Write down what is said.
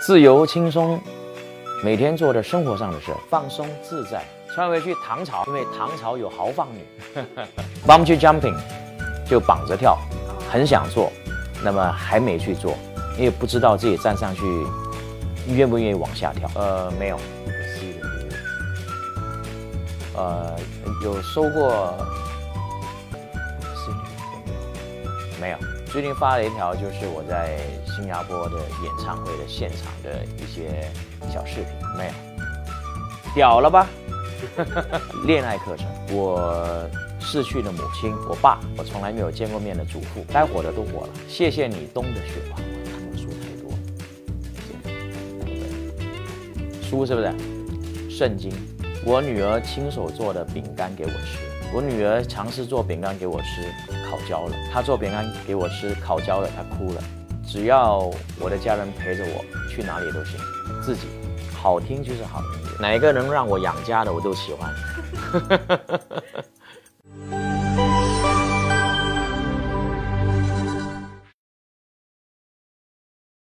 自由轻松，每天做着生活上的事，放松自在。穿回去唐朝，因为唐朝有豪放女。Bungee jumping 就绑着跳，很想做，那么还没去做，因为不知道自己站上去愿不愿意往下跳。呃，没有，不可。呃，有收过，没有。最近发了一条，就是我在新加坡的演唱会的现场的一些小视频，没有，屌了吧？恋爱课程，我逝去的母亲，我爸，我从来没有见过面的祖父，该火的都火了。谢谢你，冬的雪花，我看过书太多。书是不是？圣经，我女儿亲手做的饼干给我吃。我女儿尝试做饼干给我吃，烤焦了。她做饼干给我吃，烤焦了，她哭了。只要我的家人陪着我，去哪里都行。自己好听就是好听，哪一个能让我养家的我都喜欢。